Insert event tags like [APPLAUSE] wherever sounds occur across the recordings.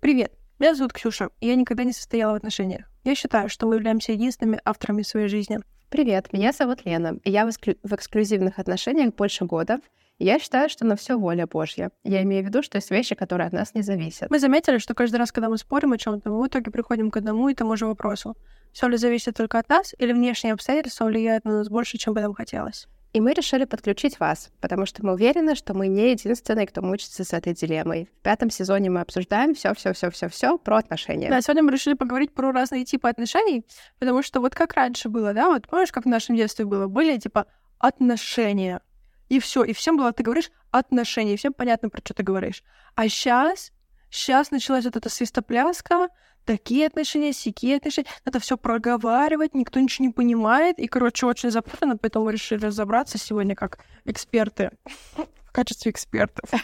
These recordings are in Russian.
Привет, меня зовут Ксюша, и я никогда не состояла в отношениях. Я считаю, что мы являемся единственными авторами своей жизни. Привет, меня зовут Лена, и я в, эксклю- в эксклюзивных отношениях больше года. И я считаю, что на все воля Божья. Я имею в виду, что есть вещи, которые от нас не зависят. Мы заметили, что каждый раз, когда мы спорим о чем-то, мы в итоге приходим к одному и тому же вопросу. Все ли зависит только от нас, или внешние обстоятельства влияют на нас больше, чем бы нам хотелось? И мы решили подключить вас, потому что мы уверены, что мы не единственные, кто мучится с этой дилеммой. В пятом сезоне мы обсуждаем все, все, все, все, все про отношения. Да, сегодня мы решили поговорить про разные типы отношений, потому что вот как раньше было, да, вот помнишь, как в нашем детстве было? Были типа отношения, и все, и всем было, ты говоришь отношения, и всем понятно, про что ты говоришь. А сейчас, сейчас началась вот эта свистопляска, такие отношения, сякие отношения. Надо все проговаривать, никто ничего не понимает. И, короче, очень запутанно, поэтому мы решили разобраться сегодня как эксперты. [LAUGHS] В качестве экспертов. [LAUGHS]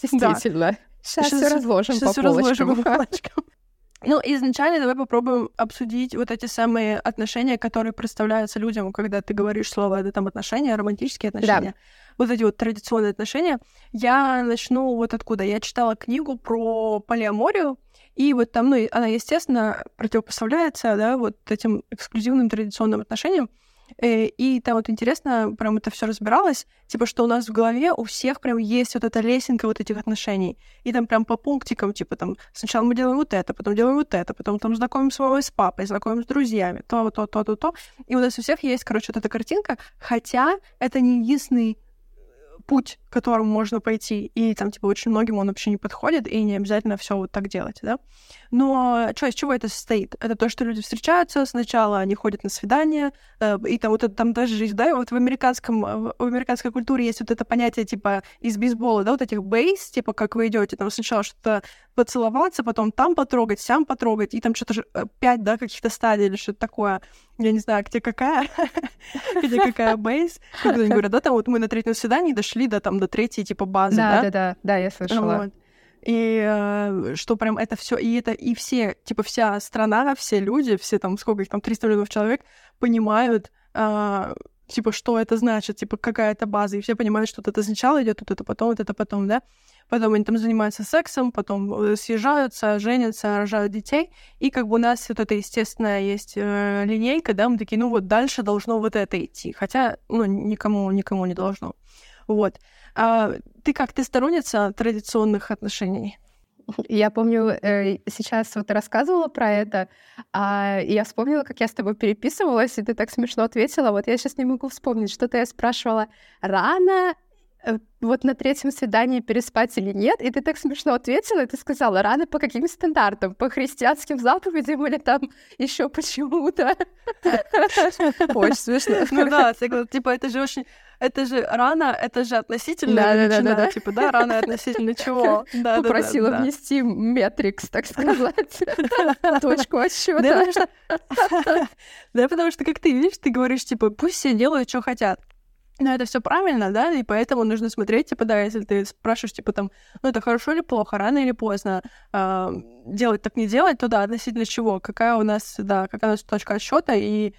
Действительно. Сейчас все разложим по полочкам. Ну, изначально давай попробуем обсудить вот эти самые отношения, которые представляются людям, когда ты говоришь слово это там отношения, романтические отношения. Да. Вот эти вот традиционные отношения. Я начну вот откуда. Я читала книгу про полиаморию, и вот там, ну, она, естественно, противопоставляется, да, вот этим эксклюзивным традиционным отношениям. Э, и там вот интересно, прям это все разбиралось, типа, что у нас в голове у всех прям есть вот эта лесенка вот этих отношений. И там прям по пунктикам, типа, там, сначала мы делаем вот это, потом делаем вот это, потом там знакомим с мамой, с папой, знакомим с друзьями, то, то, то, то, то. И у нас у всех есть, короче, вот эта картинка, хотя это не единственный путь, которым можно пойти, и там, типа, очень многим он вообще не подходит, и не обязательно все вот так делать, да. Но что, из чего это состоит? Это то, что люди встречаются, сначала они ходят на свидание, э, и там вот это, там даже жизнь, да, вот в американском, в американской культуре есть вот это понятие, типа, из бейсбола, да, вот этих бейс, типа, как вы идете, там сначала что-то поцеловаться, потом там потрогать, сям потрогать, и там что-то же э, пять, да, каких-то стадий или что-то такое. Я не знаю, где какая, [LAUGHS] где какая бейс. Когда они говорят, да, там вот мы на третьем свидании дошли до там до третьей, типа, базы, да? Да, да, да, я слышала. И э, что прям это все, и это и все, типа вся страна, все люди, все там, сколько их там, 300 миллионов человек, понимают, э, типа, что это значит, типа, какая это база, и все понимают, что вот это сначала идет, вот это потом, вот это потом, да. Потом они там занимаются сексом, потом э, съезжаются, женятся, рожают детей, и как бы у нас вот это, естественно, есть э, линейка, да, мы такие, ну вот дальше должно вот это идти, хотя, ну, никому, никому не должно. Вот. А ты как, ты сторонница традиционных отношений? Я помню, э, сейчас вот рассказывала про это, а я вспомнила, как я с тобой переписывалась, и ты так смешно ответила. Вот я сейчас не могу вспомнить, что-то я спрашивала. Рано вот на третьем свидании переспать или нет, и ты так смешно ответила, и ты сказала, рано по каким стандартам? По христианским заповедям или там еще почему-то? [LAUGHS] Очень смешно. [LAUGHS] Ну да, типа это же очень... Это же рано, это же относительно да, величина, да, да, да. типа, да, рано относительно [LAUGHS] чего? Да, Попросила да, да, внести метрикс, так сказать, точку отсчета. Да, потому что, как ты видишь, ты говоришь, типа, пусть все делают, что хотят. Но это все правильно, да, и поэтому нужно смотреть, типа, да, если ты спрашиваешь, типа, там, ну, это хорошо или плохо, рано или поздно, э, делать так не делать, то да, относительно чего, какая у нас, да, какая у нас точка отсчета и,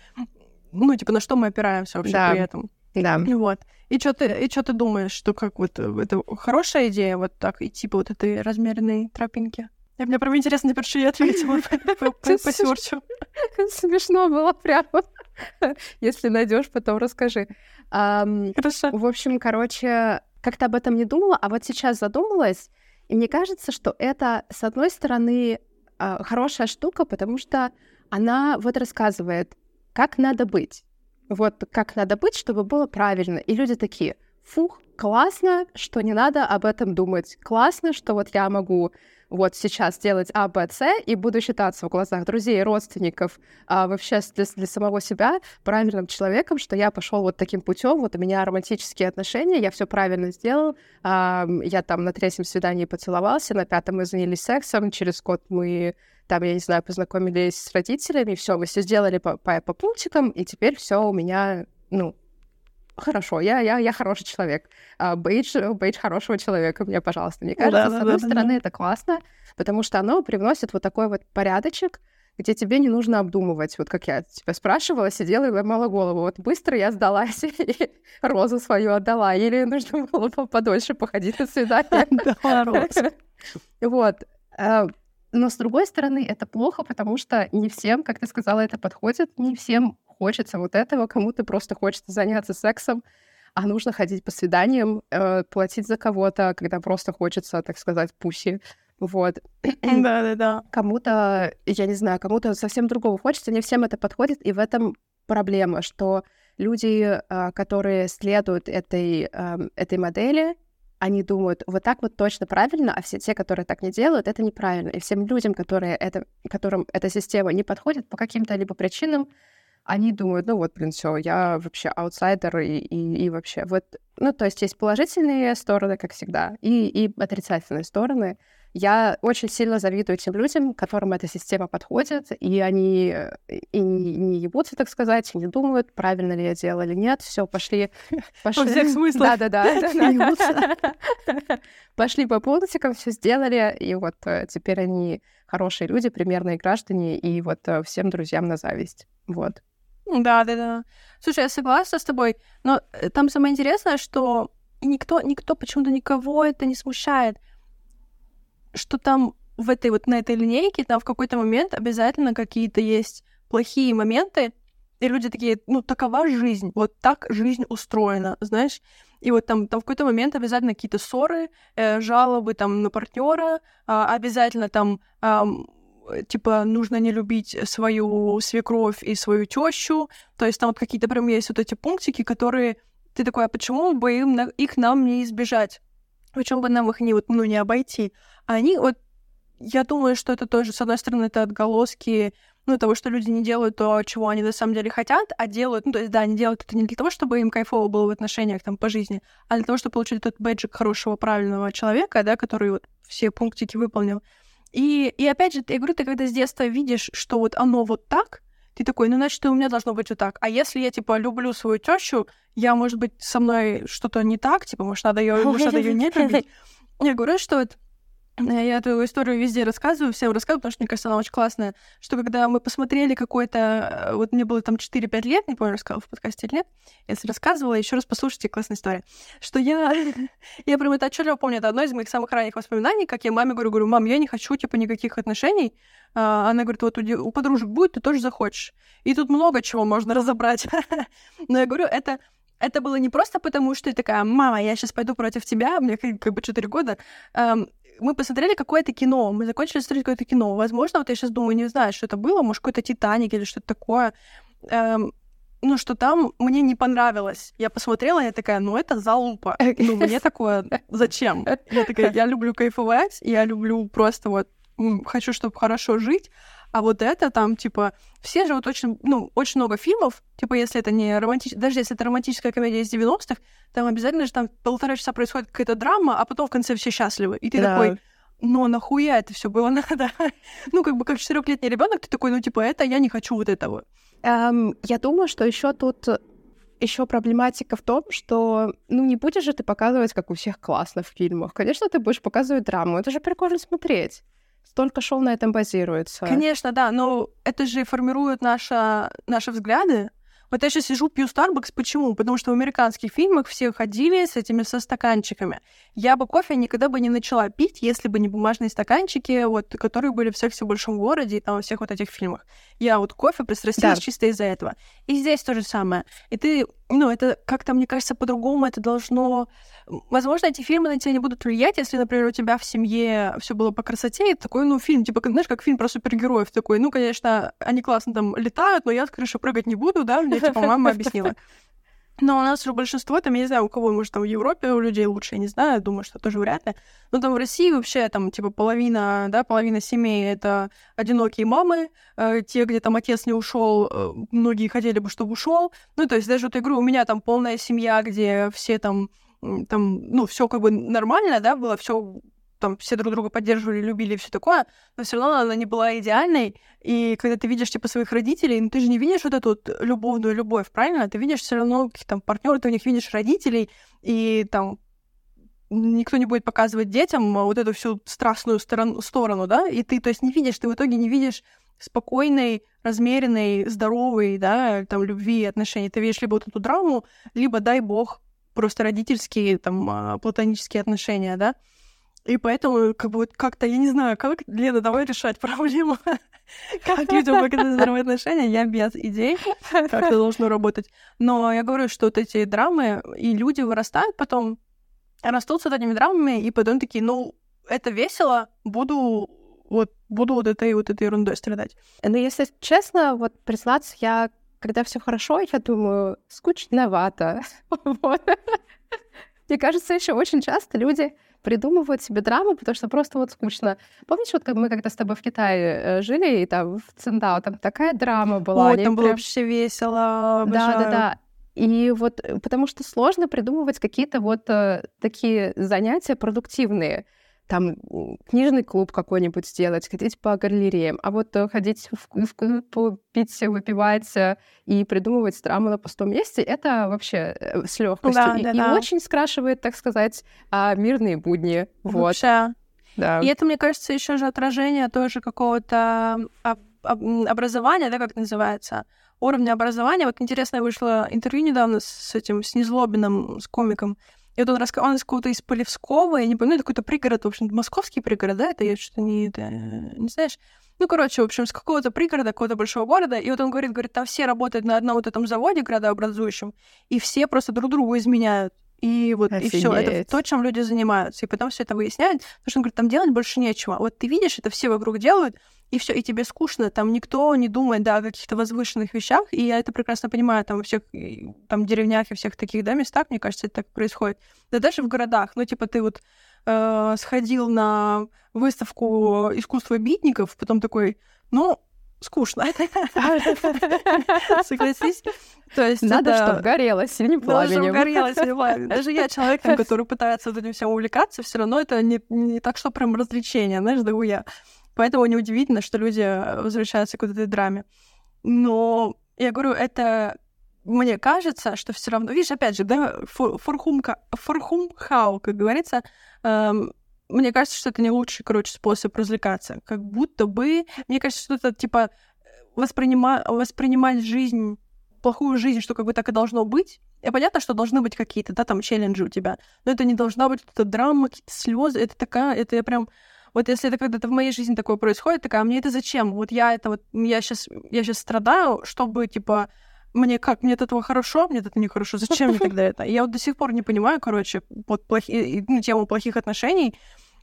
ну, типа, на что мы опираемся вообще да. при этом. Да. Вот. И что ты, и что ты думаешь, что как вот это хорошая идея вот так идти по вот этой размеренной тропинке? Я, мне прям интересно теперь, что я ответила по сюрчу. [LAUGHS] Смешно было прямо. [LAUGHS] Если найдешь, потом расскажи. Хорошо. В общем, короче, как-то об этом не думала, а вот сейчас задумалась, и мне кажется, что это, с одной стороны, а, хорошая штука, потому что она вот рассказывает, как надо быть. Вот как надо быть, чтобы было правильно. И люди такие, фух, классно, что не надо об этом думать. Классно, что вот я могу вот сейчас делать А, Б, С, и буду считаться в глазах друзей, родственников, а вообще для, для самого себя правильным человеком, что я пошел вот таким путем, вот у меня романтические отношения, я все правильно сделал, а, я там на третьем свидании поцеловался, на пятом мы занялись сексом, через год мы там, я не знаю, познакомились с родителями, все, мы все сделали по, по, по пунктикам, и теперь все у меня, ну, хорошо, я, я, я хороший человек. А, бейдж, бейдж хорошего человека мне, пожалуйста. Мне кажется, да, с одной да, стороны, да. это классно, потому что оно привносит вот такой вот порядочек, где тебе не нужно обдумывать. Вот как я тебя спрашивала, сидела и ломала голову. Вот быстро я сдалась [LAUGHS] и розу свою отдала. Или нужно было подольше походить на свидание. [LAUGHS] Вот. Э, но, с другой стороны, это плохо, потому что не всем, как ты сказала, это подходит, не всем хочется вот этого, кому-то просто хочется заняться сексом, а нужно ходить по свиданиям, э, платить за кого-то, когда просто хочется, так сказать, пуси. Вот. [CLEARS THROAT] Да-да-да. Кому-то, я не знаю, кому-то совсем другого хочется, не всем это подходит, и в этом проблема, что люди, э, которые следуют этой, эм, этой модели, они думают, вот так вот точно правильно, а все те, которые так не делают, это неправильно. И всем людям, которые это, которым эта система не подходит по каким-то либо причинам, они думают, ну вот, блин, все, я вообще аутсайдер и, и, и вообще. Вот, ну, то есть есть положительные стороны, как всегда, и, и отрицательные стороны. Я очень сильно завидую тем людям, которым эта система подходит, и они э, и не, не ебутся, так сказать, и не думают, правильно ли я делала или нет. Все, пошли, [LAUGHS] пошли. Во всех смыслах. Да-да-да. [LAUGHS] [LAUGHS] Пошли по пунктикам, все сделали, и вот э, теперь они хорошие люди, примерные граждане, и вот э, всем друзьям на зависть. Вот. Да, да, да. Слушай, я согласна с тобой, но там самое интересное, что никто, никто почему-то никого это не смущает что там в этой вот на этой линейке там в какой-то момент обязательно какие-то есть плохие моменты, и люди такие, ну, такова жизнь, вот так жизнь устроена, знаешь? И вот там, там в какой-то момент обязательно какие-то ссоры, э, жалобы там на партнера, э, обязательно там э, типа нужно не любить свою свекровь и свою тещу. То есть там вот какие-то прям есть вот эти пунктики, которые ты такой, а почему бы им их нам не избежать? Почему бы нам их не, вот, ну, не обойти? они вот я думаю, что это тоже, с одной стороны, это отголоски ну, того, что люди не делают то, чего они на самом деле хотят, а делают, ну, то есть, да, они делают это не для того, чтобы им кайфово было в отношениях там по жизни, а для того, чтобы получить этот бэджик хорошего, правильного человека, да, который вот все пунктики выполнил. И, и опять же, я говорю, ты когда с детства видишь, что вот оно вот так, ты такой, ну, значит, у меня должно быть вот так. А если я, типа, люблю свою тещу, я, может быть, со мной что-то не так, типа, может, надо ее, может, надо ее не любить. [LAUGHS] Я говорю, что это я эту историю везде рассказываю, всем рассказываю, потому что, мне кажется, она очень классная, что когда мы посмотрели какой-то... Э, вот мне было там 4-5 лет, не помню, рассказывала в подкасте или нет, если рассказывала, еще раз послушайте, классная история, что я... [LAUGHS] я прям это отчетливо помню, это одно из моих самых ранних воспоминаний, как я маме говорю, говорю, мам, я не хочу, типа, никаких отношений. А, она говорит, вот у, у подружек будет, ты тоже захочешь. И тут много чего можно разобрать. [LAUGHS] Но я говорю, это это было не просто потому, что я такая, мама, я сейчас пойду против тебя, мне как бы 4 года мы посмотрели какое-то кино, мы закончили смотреть какое-то кино. Возможно, вот я сейчас думаю, не знаю, что это было, может, какой-то Титаник или что-то такое. Эм, ну, что там мне не понравилось. Я посмотрела, я такая, ну, это залупа. [LAUGHS] Ну, мне такое зачем? Я такая, я люблю кайфовать, я люблю просто вот, хочу, чтобы хорошо жить, а вот это там, типа, все же вот очень, ну, очень много фильмов, типа, если это не романтическая, даже если это романтическая комедия из 90-х, там обязательно же там полтора часа происходит какая-то драма, а потом в конце все счастливы. И ты да. такой, но нахуя это все было надо? [LAUGHS] ну, как бы как четырехлетний ребенок, ты такой, ну, типа, это я не хочу вот этого. Um, я думаю, что еще тут еще проблематика в том, что, ну, не будешь же ты показывать, как у всех классно в фильмах. Конечно, ты будешь показывать драму. Это же прикольно смотреть столько шоу на этом базируется. Конечно, да, но это же формирует наши, наши взгляды вот я сейчас сижу, пью Starbucks. Почему? Потому что в американских фильмах все ходили с этими со стаканчиками. Я бы кофе никогда бы не начала пить, если бы не бумажные стаканчики, вот, которые были в «Сексе в большом городе» и там во всех вот этих фильмах. Я вот кофе пристрастилась да. чисто из-за этого. И здесь то же самое. И ты, ну, это как-то, мне кажется, по-другому это должно... Возможно, эти фильмы на тебя не будут влиять, если, например, у тебя в семье все было по красоте, и такой, ну, фильм, типа, знаешь, как фильм про супергероев такой. Ну, конечно, они классно там летают, но я с крыши прыгать не буду, да, мне, типа, мама объяснила. Но у нас же большинство, там, я не знаю, у кого, может, там в Европе у людей лучше, я не знаю, думаю, что тоже вряд ли. Но там в России вообще, там, типа, половина, да, половина семей — это одинокие мамы, э, те, где там отец не ушел, э, многие хотели бы, чтобы ушел. Ну, то есть даже вот говорю, у меня там полная семья, где все там, там, ну, все как бы нормально, да, было все там все друг друга поддерживали, любили и все такое, но все равно она не была идеальной. И когда ты видишь типа своих родителей, ну ты же не видишь вот эту вот любовную любовь, правильно? Ты видишь все равно каких-то партнеров, ты у них видишь родителей, и там никто не будет показывать детям вот эту всю страстную сторону, сторону, да, и ты, то есть, не видишь, ты в итоге не видишь спокойной, размеренной, здоровой, да, там, любви и отношений. Ты видишь либо вот эту драму, либо, дай бог, просто родительские, там, а, платонические отношения, да. И поэтому, как бы, как-то, я не знаю, как, Лена, давай решать проблему. [LAUGHS] Как людям показать здоровые отношения, я без идей, как это должно работать. Но я говорю, что вот эти драмы, и люди вырастают потом, растут с этими драмами, и потом такие, ну, это весело, буду вот буду вот этой вот этой ерундой страдать. Но ну, если честно, вот признаться, я когда все хорошо, я думаю, скучновато. [LAUGHS] вот. Мне кажется, еще очень часто люди придумывают себе драмы, потому что просто вот скучно. Помнишь, вот как мы когда с тобой в Китае э, жили, и там в Циндао, там такая драма была. Ой, там было вообще весело. Да, да, да. И вот э, потому что сложно придумывать какие-то вот э, такие занятия продуктивные там книжный клуб какой-нибудь сделать, ходить по галереям, а вот э, ходить в, в клуб, пить, выпивать и придумывать драму на пустом месте, это вообще э, с легкостью. Да, и, да, и да. очень скрашивает, так сказать, а, мирные будни. Вот. Вообще. Да. И это, мне кажется, еще же отражение тоже какого-то образования, да, как это называется, уровня образования. Вот интересное вышло интервью недавно с этим, с Незлобиным, с комиком, и вот он рассказал, он из какого-то из Полевского, я не помню, ну, это какой-то пригород, в общем, московский пригород, да, это я что-то не, это, не знаешь. Ну, короче, в общем, с какого-то пригорода, какого-то большого города, и вот он говорит, говорит, там все работают на одном вот этом заводе градообразующем, и все просто друг другу изменяют. И вот Офигеть. и все, это то, чем люди занимаются. И потом все это выясняют, потому что он говорит, там делать больше нечего. Вот ты видишь, это все вокруг делают, и все, и тебе скучно, там никто не думает, да, о каких-то возвышенных вещах, и я это прекрасно понимаю, там, во всех, там, деревнях и всех таких, да, местах, мне кажется, это так происходит. Да даже в городах, ну, типа, ты вот э, сходил на выставку искусства битников, потом такой, ну, скучно. [LAUGHS] Согласись? То есть Надо, это... чтобы горело синим пламенем. Надо, горело синим пламенем. Даже я человек, который пытается вот этим всем увлекаться, все равно это не, не так, что прям развлечение, знаешь, да я. Поэтому неудивительно, что люди э, возвращаются к вот этой драме. Но я говорю, это мне кажется, что все равно, видишь, опять же, да, форхумка, форхумхау, как говорится, эм, мне кажется, что это не лучший, короче, способ развлекаться. Как будто бы, мне кажется, что это типа воспринима... воспринимать жизнь, плохую жизнь, что как бы так и должно быть. И понятно, что должны быть какие-то, да, там челленджи у тебя, но это не должна быть какая-то драма, какие-то слезы. Это такая, это я прям вот если это когда-то в моей жизни такое происходит, такая, а мне это зачем? Вот я это вот, я сейчас, я сейчас страдаю, чтобы, типа, мне как, мне от этого хорошо, мне от этого нехорошо, зачем мне тогда это? я вот до сих пор не понимаю, короче, вот плохи, ну, тему плохих отношений,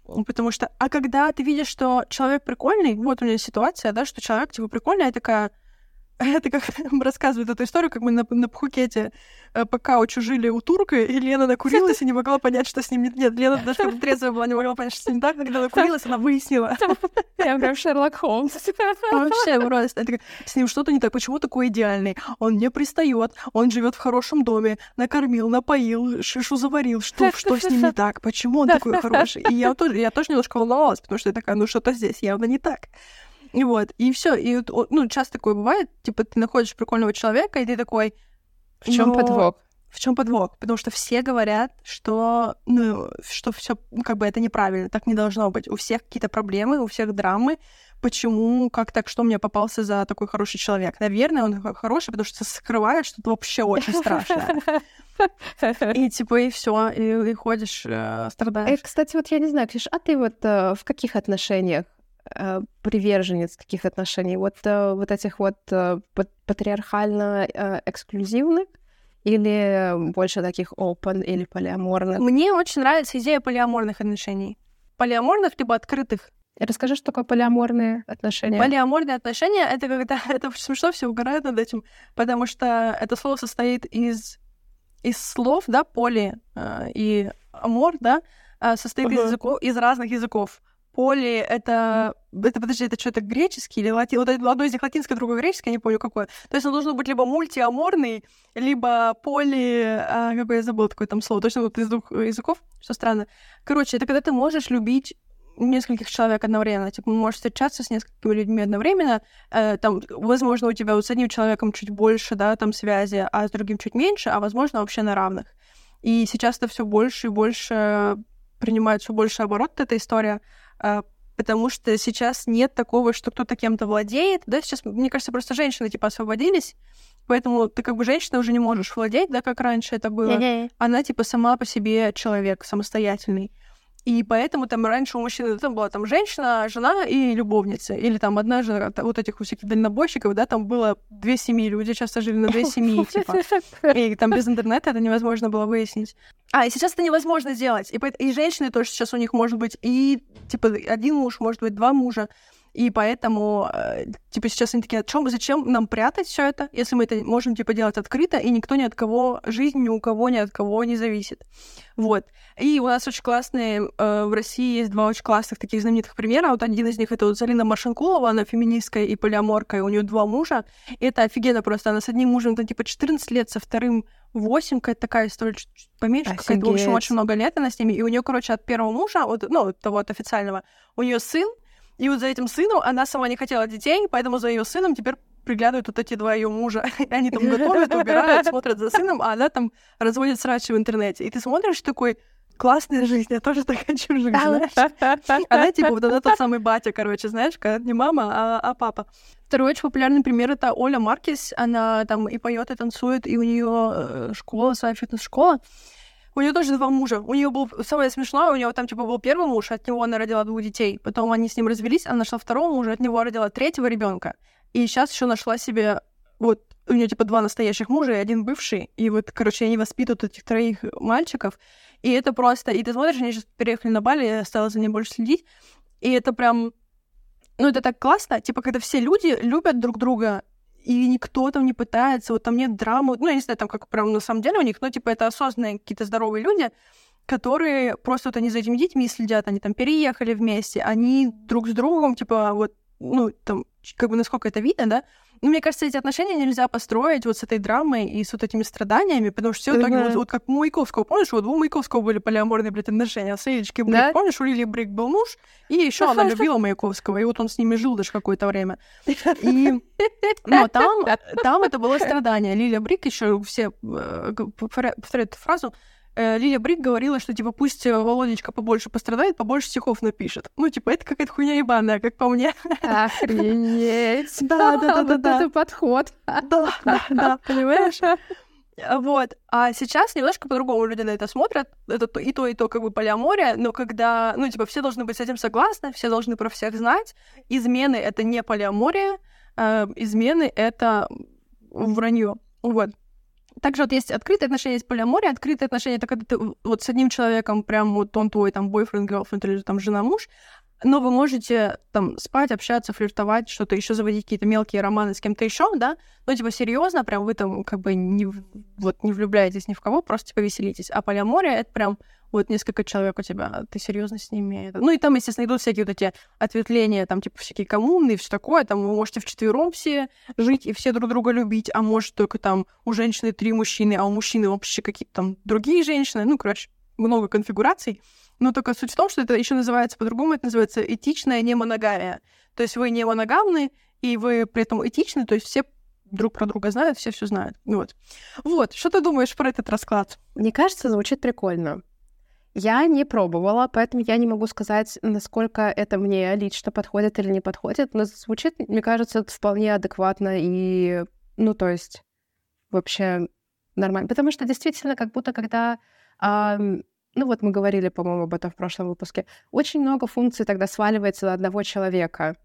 потому что, а когда ты видишь, что человек прикольный, вот у меня ситуация, да, что человек, типа, прикольный, я такая, [LAUGHS] это как [LAUGHS] рассказывает эту историю, как мы на, на Пхукете э, по каучу жили у турка, и Лена накурилась и не могла понять, что с ним нет. Нет, Лена даже когда трезвая была, не могла понять, что с ним так, когда накурилась, она выяснила. Я прям Шерлок Холмс. Вообще просто. С ним что-то не так. Почему такой идеальный? Он не пристает, он живет в хорошем доме, накормил, напоил, шишу заварил. Что, что с ним не так? Почему он такой хороший? И я тоже, я тоже немножко волновалась, потому что я такая, ну что-то здесь явно не так. И вот, и все. И ну, часто такое бывает, типа, ты находишь прикольного человека, и ты такой. В чем но... подвох? В чем подвох? Потому что все говорят, что, ну, что все, ну, как бы это неправильно, так не должно быть. У всех какие-то проблемы, у всех драмы. Почему, как так, что мне попался за такой хороший человек? Наверное, он хороший, потому что скрывает что-то вообще очень страшное. И [LAUGHS] типа, и все, и, и ходишь, э, страдаешь. Э, кстати, вот я не знаю, Ксюш, а ты вот э, в каких отношениях приверженец таких отношений? Вот, э, вот этих вот э, патриархально э, эксклюзивных или больше таких open или полиаморных? Мне очень нравится идея полиаморных отношений. Полиаморных либо открытых. Расскажи, что такое полиаморные отношения. Полиаморные отношения — это когда... [LAUGHS] Это смешно, все угорают над этим, потому что это слово состоит из, из слов, да, поли э, и амор, да, э, состоит uh-huh. из, языков, из разных языков. Поли — это... Это, подожди, это что-то греческий или латин? Вот одно из них латинское, другое греческое, я не помню какое. То есть он должен быть либо мультиаморный, либо поли... А, как бы я забыла такое там слово. Точно вот из двух языков, что странно. Короче, это когда ты можешь любить нескольких человек одновременно. Типа, можешь встречаться с несколькими людьми одновременно. Э, там, возможно, у тебя вот с одним человеком чуть больше, да, там связи, а с другим чуть меньше, а возможно, вообще на равных. И сейчас это все больше и больше принимает все больше оборот эта история. А, потому что сейчас нет такого, что кто-то кем-то владеет, да, сейчас, мне кажется, просто женщины, типа, освободились, поэтому ты как бы женщина уже не можешь владеть, да, как раньше это было. Она, типа, сама по себе человек, самостоятельный. И поэтому там раньше у мужчины там была там женщина, жена и любовница. Или там одна жена, вот этих у всяких дальнобойщиков, да, там было две семьи, люди часто жили на две [LAUGHS] семьи, типа. И там без интернета это невозможно было выяснить. А, и сейчас это невозможно сделать. И, и женщины тоже сейчас у них может быть и, типа, один муж, может быть, два мужа. И поэтому, э, типа, сейчас они такие, о чем, зачем нам прятать все это, если мы это можем, типа, делать открыто, и никто ни от кого, жизнь ни у кого ни от кого не зависит. Вот. И у нас очень классные, э, в России есть два очень классных таких знаменитых примера. Вот один из них это вот Залина Маршинкулова, она феминистская и полиаморка, и у нее два мужа. И это офигенно просто. Она с одним мужем, там, типа, 14 лет, со вторым 8, какая-то такая история, чуть поменьше, какая-то, в общем, очень много лет она с ними. И у нее, короче, от первого мужа, вот, ну, того от официального, у нее сын, и вот за этим сыном она сама не хотела детей, поэтому за ее сыном теперь приглядывают вот эти два ее мужа. [LAUGHS] Они там готовят, убирают, [LAUGHS] смотрят за сыном, а она там разводит срачи в интернете. И ты смотришь такой, классная жизнь, я тоже так хочу жить, знаешь? Она типа вот она тот самый батя, короче, знаешь, когда не мама, а, а папа. Второй очень популярный пример это Оля Маркис. Она там и поет, и танцует, и у нее э, школа, своя фитнес-школа. У нее тоже два мужа. У нее был самое смешное, у нее там типа был первый муж, от него она родила двух детей. Потом они с ним развелись, она нашла второго мужа, от него родила третьего ребенка. И сейчас еще нашла себе вот у нее типа два настоящих мужа и один бывший. И вот, короче, они воспитывают этих троих мальчиков. И это просто... И ты смотришь, они сейчас переехали на Бали, я стала за ней больше следить. И это прям... Ну, это так классно, типа, когда все люди любят друг друга, и никто там не пытается, вот там нет драмы, ну, я не знаю, там как прям на самом деле у них, но, типа, это осознанные какие-то здоровые люди, которые просто вот они за этими детьми следят, они там переехали вместе, они друг с другом, типа, вот, ну, там, как бы насколько это видно, да, ну, мне кажется, эти отношения нельзя построить вот с этой драмой и с вот этими страданиями, потому что все в итоге, вот, вот как у Маяковского, помнишь, вот у Маяковского были полиаморные, блядь, отношения, с Лилечки Брик, да? помнишь, у Лили Брик был муж, и еще она любила Маяковского, и вот он с ними жил даже какое-то время. И, но там, там это было страдание. Лилия Брик еще все э, повторяют эту фразу, Лилия Брик говорила, что, типа, пусть Володечка побольше пострадает, побольше стихов напишет. Ну, типа, это какая-то хуйня ебаная, как по мне. Охренеть! [LAUGHS] Да, да, да, да. это подход. Да, да, да, понимаешь? Вот. А сейчас немножко по-другому люди на это смотрят. Это и то, и то, как бы полиамория, но когда, ну, типа, все должны быть с этим согласны, все должны про всех знать. Измены — это не полиамория, э, измены — это вранье. Вот. Также вот есть открытые отношения, есть полиамория. Открытые отношения — это когда ты вот с одним человеком прям вот он твой там бойфренд, girlfriend или там жена-муж, но вы можете там спать, общаться, флиртовать, что-то еще заводить какие-то мелкие романы с кем-то еще, да, но типа серьезно, прям вы там как бы не, вот, не влюбляетесь ни в кого, просто типа веселитесь. А полиамория — это прям вот несколько человек у тебя, ты серьезно с ними. Ну и там, естественно, идут всякие вот эти ответвления, там типа всякие коммуны и все такое, там вы можете вчетвером все жить и все друг друга любить, а может только там у женщины три мужчины, а у мужчины вообще какие-то там другие женщины, ну, короче, много конфигураций. Но только суть в том, что это еще называется по-другому, это называется этичная немоногамия. То есть вы не моногамны, и вы при этом этичны, то есть все друг про друга знают, все все знают. Вот. Вот, что ты думаешь про этот расклад? Мне кажется, звучит прикольно. Я не пробовала, поэтому я не могу сказать, насколько это мне лично подходит или не подходит, но звучит, мне кажется, вполне адекватно и, ну, то есть, вообще нормально. Потому что действительно, как будто когда ну вот мы говорили, по-моему, об этом в прошлом выпуске, очень много функций тогда сваливается на одного человека.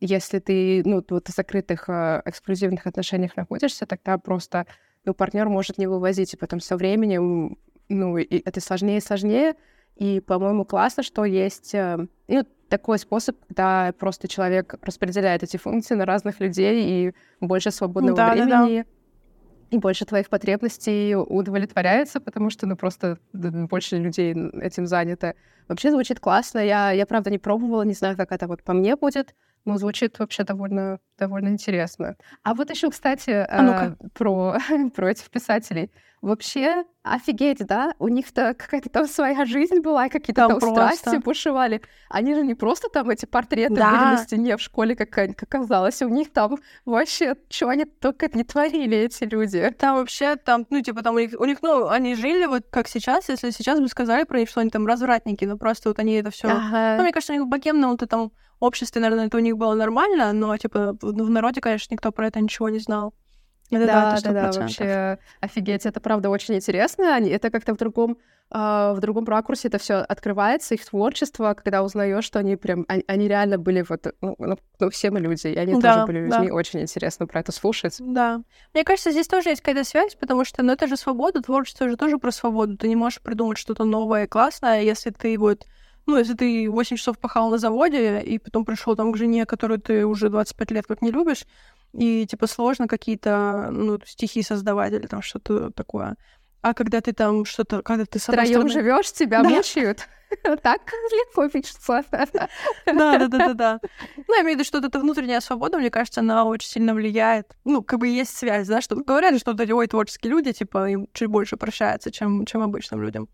Если ты, ну, вот в закрытых э, эксклюзивных отношениях находишься, тогда просто, ну, партнер может не вывозить, и потом со временем, ну, и это сложнее и сложнее. И, по-моему, классно, что есть ну, такой способ, когда просто человек распределяет эти функции на разных людей и больше свободного да, времени. Да, да и больше твоих потребностей удовлетворяется, потому что, ну, просто больше людей этим занято. Вообще звучит классно. Я, я правда, не пробовала, не знаю, как это вот по мне будет, но звучит вообще довольно, довольно интересно. А вот еще, кстати, а э, про, [LAUGHS] про этих писателей. Вообще, офигеть, да? У них-то какая-то там своя жизнь была, какие-то там, там страсти бушевали. Они же не просто там эти портреты да. были на стене в школе, как, как оказалось. У них там вообще, что они только не творили, эти люди. Там вообще, там, ну, типа, там у них, у них, ну, они жили вот как сейчас, если сейчас бы сказали про них, что они там развратники, но просто вот они это все. Ага. Ну, мне кажется, у них в богемном вот этом обществе, наверное, это у них было нормально, но, типа, в народе, конечно, никто про это ничего не знал. Да, да, да, да, вообще офигеть, это правда очень интересно. Они, это как-то в другом, э, в другом ракурсе это все открывается, их творчество, когда узнаешь, что они прям, они, они реально были вот, ну, ну, ну, все мы люди, и они да, тоже были людьми, да. очень интересно про это слушать. Да. Мне кажется, здесь тоже есть какая-то связь, потому что, ну, это же свобода, творчество же тоже про свободу. Ты не можешь придумать что-то новое и классное, если ты вот ну, если ты 8 часов пахал на заводе, и потом пришел там к жене, которую ты уже 25 лет как не любишь, и, типа, сложно какие-то, ну, стихи создавать или там что-то такое. А когда ты там что-то, когда ты с Втроём стороны... живешь, тебя да. мучают. [LAUGHS] Так легко пишется. Да, да, да, да, да. Ну, я имею в виду, что эта внутренняя свобода, мне кажется, она очень сильно влияет. Ну, как бы есть связь, да, что говорят, что вот эти, ой, творческие люди, типа, им чуть больше прощается, чем, чем обычным людям.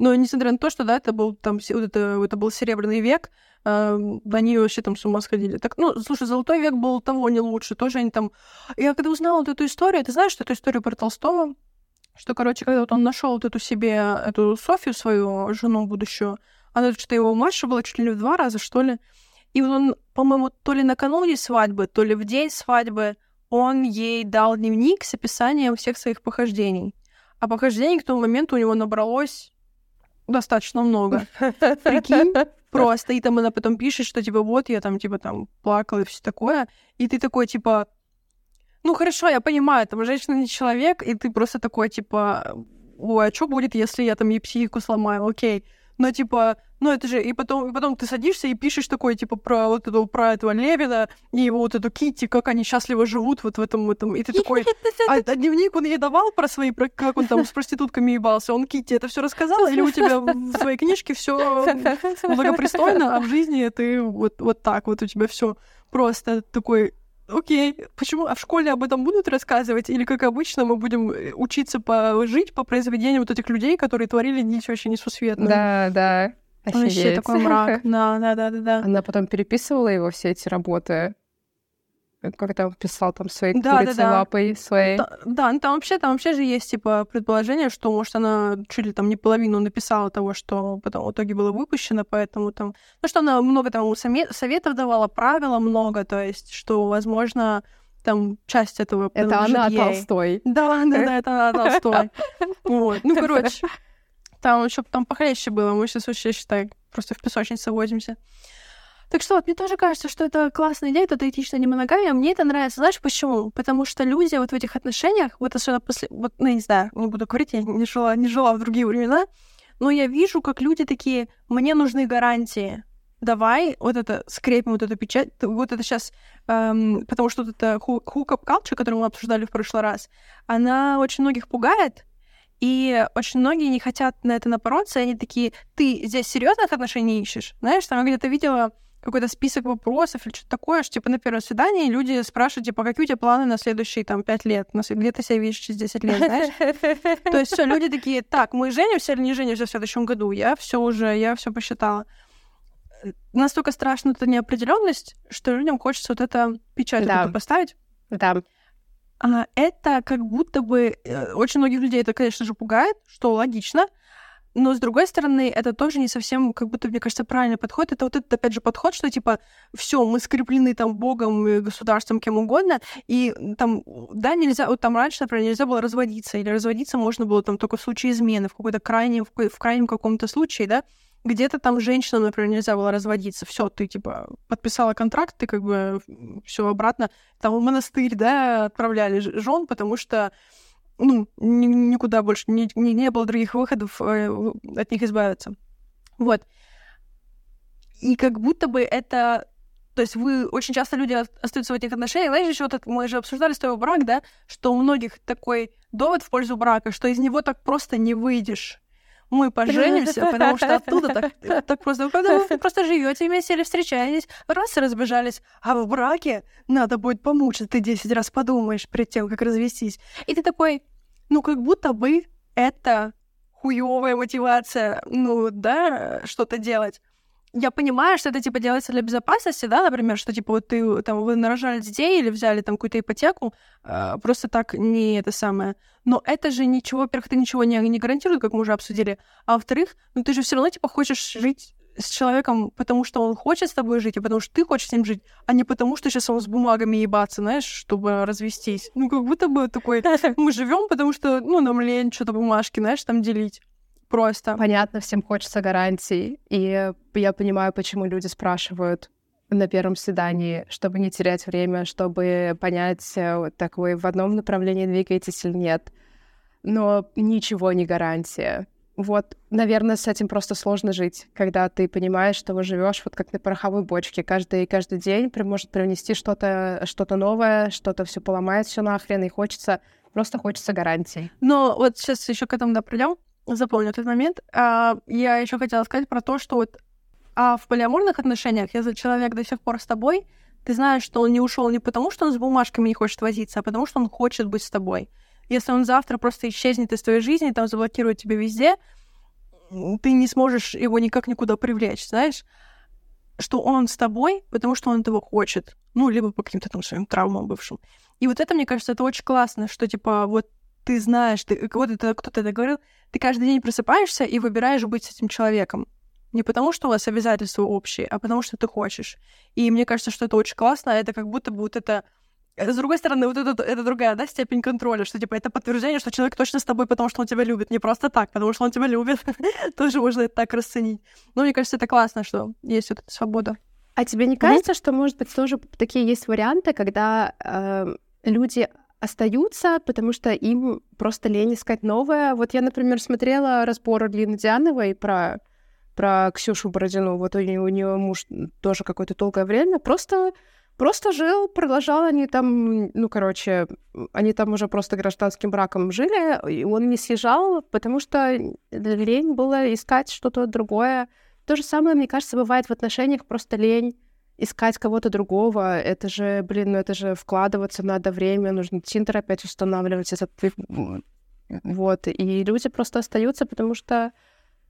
Но несмотря на то, что, да, это был там, вот это, это был серебряный век, э, они вообще там с ума сходили. Так, ну, слушай, золотой век был того не лучше, тоже они там... Я когда узнала вот эту историю, ты знаешь, что эту историю про Толстого, что, короче, когда вот он нашел вот эту себе, эту Софию, свою жену будущую, она что-то его младше была чуть ли не в два раза, что ли. И вот он, по-моему, то ли накануне свадьбы, то ли в день свадьбы, он ей дал дневник с описанием всех своих похождений. А похождений к тому моменту у него набралось достаточно много. [LAUGHS] Прикинь, просто. И там она потом пишет, что типа вот я там типа там плакала и все такое. И ты такой типа, ну хорошо, я понимаю, там женщина не человек, и ты просто такой типа, ой, а что будет, если я там ей психику сломаю? Окей но типа, ну это же, и потом, и потом ты садишься и пишешь такое, типа, про вот этого, про этого Левина и его вот эту Китти, как они счастливо живут вот в этом, в этом, и ты такой, а, а дневник он ей давал про свои, про как он там с проститутками ебался, он Китти это все рассказал, или у тебя в своей книжке все благопристойно, а в жизни ты вот, вот так вот у тебя все просто такой окей, почему? А в школе об этом будут рассказывать? Или, как обычно, мы будем э, учиться по жить по произведениям вот этих людей, которые творили ничего вообще несусветное? Да, да. Офигеть. Вообще такой мрак. [LAUGHS] Да, да, да, да, да. Она потом переписывала его все эти работы как там писал там своей да, курицей да, да. лапой своей. Да, да, ну там вообще, там вообще же есть, типа, предположение, что, может, она чуть ли там не половину написала того, что потом в итоге было выпущено, поэтому там... Ну, что она много там советов давала, правила много, то есть, что, возможно, там часть этого Это она ей. Толстой. Да, да, да, это она [LAUGHS] Толстой. Вот. Ну, короче, там еще там похлеще было. Мы сейчас вообще, считай, просто в песочнице возимся. Так что вот, мне тоже кажется, что это классная идея, это этичная немоногамия. Мне это нравится. Знаешь почему? Потому что люди вот в этих отношениях, вот особенно после... Вот, ну, не знаю, не буду говорить, я не жила, не жила в другие времена, но я вижу, как люди такие, мне нужны гарантии. Давай вот это скрепим, вот эту печать, вот это сейчас, эм, потому что вот эта хук-ап culture, которую мы обсуждали в прошлый раз, она очень многих пугает, и очень многие не хотят на это напороться, и они такие, ты здесь серьезных отношений ищешь? Знаешь, там я где-то видела какой-то список вопросов или что-то такое, что, типа, на первом свидании люди спрашивают, типа, какие у тебя планы на следующие, там, пять лет, на где ты себя видишь через 10 лет, знаешь? То есть все люди такие, так, мы женимся или не женимся в следующем году? Я все уже, я все посчитала. Настолько страшна эта неопределенность, что людям хочется вот это печать да. поставить. Да. А это как будто бы э, очень многих людей это, конечно же, пугает, что логично, но, с другой стороны, это тоже не совсем, как будто, мне кажется, правильный подход. Это вот этот, опять же, подход, что, типа, все, мы скреплены там Богом, государством, кем угодно, и там, да, нельзя, вот там раньше, например, нельзя было разводиться, или разводиться можно было там только в случае измены, в какой-то крайнем, в, в крайнем каком-то случае, да, где-то там женщинам, например, нельзя было разводиться. Все, ты типа подписала контракт, ты как бы все обратно там в монастырь, да, отправляли жен, потому что ну, никуда больше не, не, не было других выходов э, от них избавиться. Вот. И как будто бы это... То есть вы очень часто люди остаются в этих отношениях. Знаешь, еще вот мы же обсуждали с тобой брак, да, что у многих такой довод в пользу брака, что из него так просто не выйдешь. Мы поженимся, [LAUGHS] потому что оттуда так, [LAUGHS] так просто... Вы просто живете вместе или встречаетесь, раз и разбежались. А в браке надо будет помучиться, ты 10 раз подумаешь перед тем, как развестись. И ты такой, ну, как будто бы это хуевая мотивация, ну, да, что-то делать. Я понимаю, что это, типа, делается для безопасности, да, например, что, типа, вот ты, там, вы нарожали детей или взяли, там, какую-то ипотеку, э, просто так не это самое. Но это же ничего, во-первых, ты ничего не, не гарантирует, как мы уже обсудили, а во-вторых, ну, ты же все равно, типа, хочешь жить с человеком, потому что он хочет с тобой жить, а потому что ты хочешь с ним жить, а не потому что сейчас он с бумагами ебаться, знаешь, чтобы развестись. Ну, как будто бы такой, [LAUGHS] мы живем, потому что, ну, нам лень что-то бумажки, знаешь, там делить. Просто. Понятно, всем хочется гарантий. И я понимаю, почему люди спрашивают на первом свидании, чтобы не терять время, чтобы понять, э, так вы в одном направлении двигаетесь или нет. Но ничего не гарантия. Вот, наверное, с этим просто сложно жить, когда ты понимаешь, что вы живешь вот как на пороховой бочке. Каждый, каждый день может привнести что-то что новое, что-то все поломает все нахрен, и хочется, просто хочется гарантий. Но вот сейчас еще к этому да, придем. Запомню этот момент. А, я еще хотела сказать про то, что вот а в полиаморных отношениях, если человек до сих пор с тобой, ты знаешь, что он не ушел не потому, что он с бумажками не хочет возиться, а потому, что он хочет быть с тобой. Если он завтра просто исчезнет из твоей жизни, там заблокирует тебя везде, ты не сможешь его никак никуда привлечь, знаешь? Что он с тобой, потому что он этого хочет. Ну, либо по каким-то там своим травмам бывшим. И вот это, мне кажется, это очень классно, что, типа, вот ты знаешь, ты, вот это кто-то это говорил, ты каждый день просыпаешься и выбираешь быть с этим человеком. Не потому, что у вас обязательства общие, а потому, что ты хочешь. И мне кажется, что это очень классно. Это как будто бы вот это с другой стороны, вот это, это другая, да, степень контроля, что, типа, это подтверждение, что человек точно с тобой, потому что он тебя любит, не просто так, потому что он тебя любит. [LAUGHS] Тоже можно это так расценить. Но мне кажется, это классно, что есть вот эта свобода. А тебе не кажется, что, может быть, тоже такие есть варианты, когда э, люди остаются, потому что им просто лень искать новое. Вот я, например, смотрела разбор Лины Диановой про про Ксюшу Бородину. Вот у нее, у нее муж тоже какое-то долгое время просто просто жил, продолжал, они там, ну, короче, они там уже просто гражданским браком жили, и он не съезжал, потому что лень было искать что-то другое. То же самое, мне кажется, бывает в отношениях, просто лень искать кого-то другого. Это же, блин, ну это же вкладываться надо время, нужно Тиндер опять устанавливать. Это... Вот, и люди просто остаются, потому что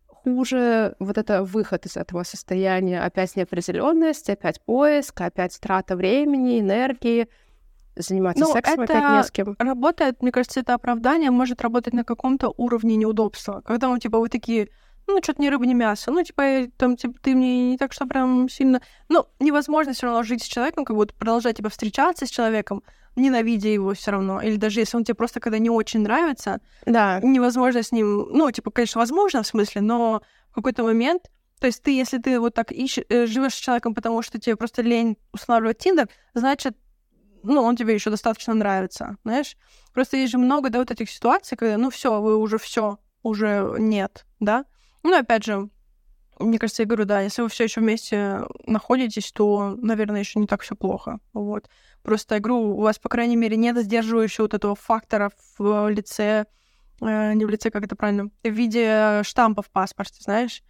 хуже вот это выход из этого состояния. Опять неопределенность, опять поиск, опять трата времени, энергии, заниматься ну, сексом это опять не с кем. работает, мне кажется, это оправдание может работать на каком-то уровне неудобства. Когда, ну, типа, вы такие, ну, что-то ни рыба, ни мясо. Ну, типа, там, типа, ты мне не так, что прям сильно... Ну, невозможно все равно жить с человеком, как будто продолжать, типа, встречаться с человеком, ненавидя его все равно. Или даже если он тебе просто когда не очень нравится, да. невозможно с ним... Ну, типа, конечно, возможно в смысле, но в какой-то момент... То есть ты, если ты вот так ищешь, э, живешь с человеком, потому что тебе просто лень устанавливать Тиндер, значит, ну, он тебе еще достаточно нравится, знаешь? Просто есть же много, да, вот этих ситуаций, когда, ну, все, вы уже все, уже нет, да? Ну, опять же, мне кажется, я говорю, да, если вы все еще вместе находитесь, то, наверное, еще не так все плохо. Вот. Просто я говорю, у вас, по крайней мере, нет сдерживающего вот этого фактора в лице, э, не в лице, как это правильно, в виде штампа в паспорте, знаешь.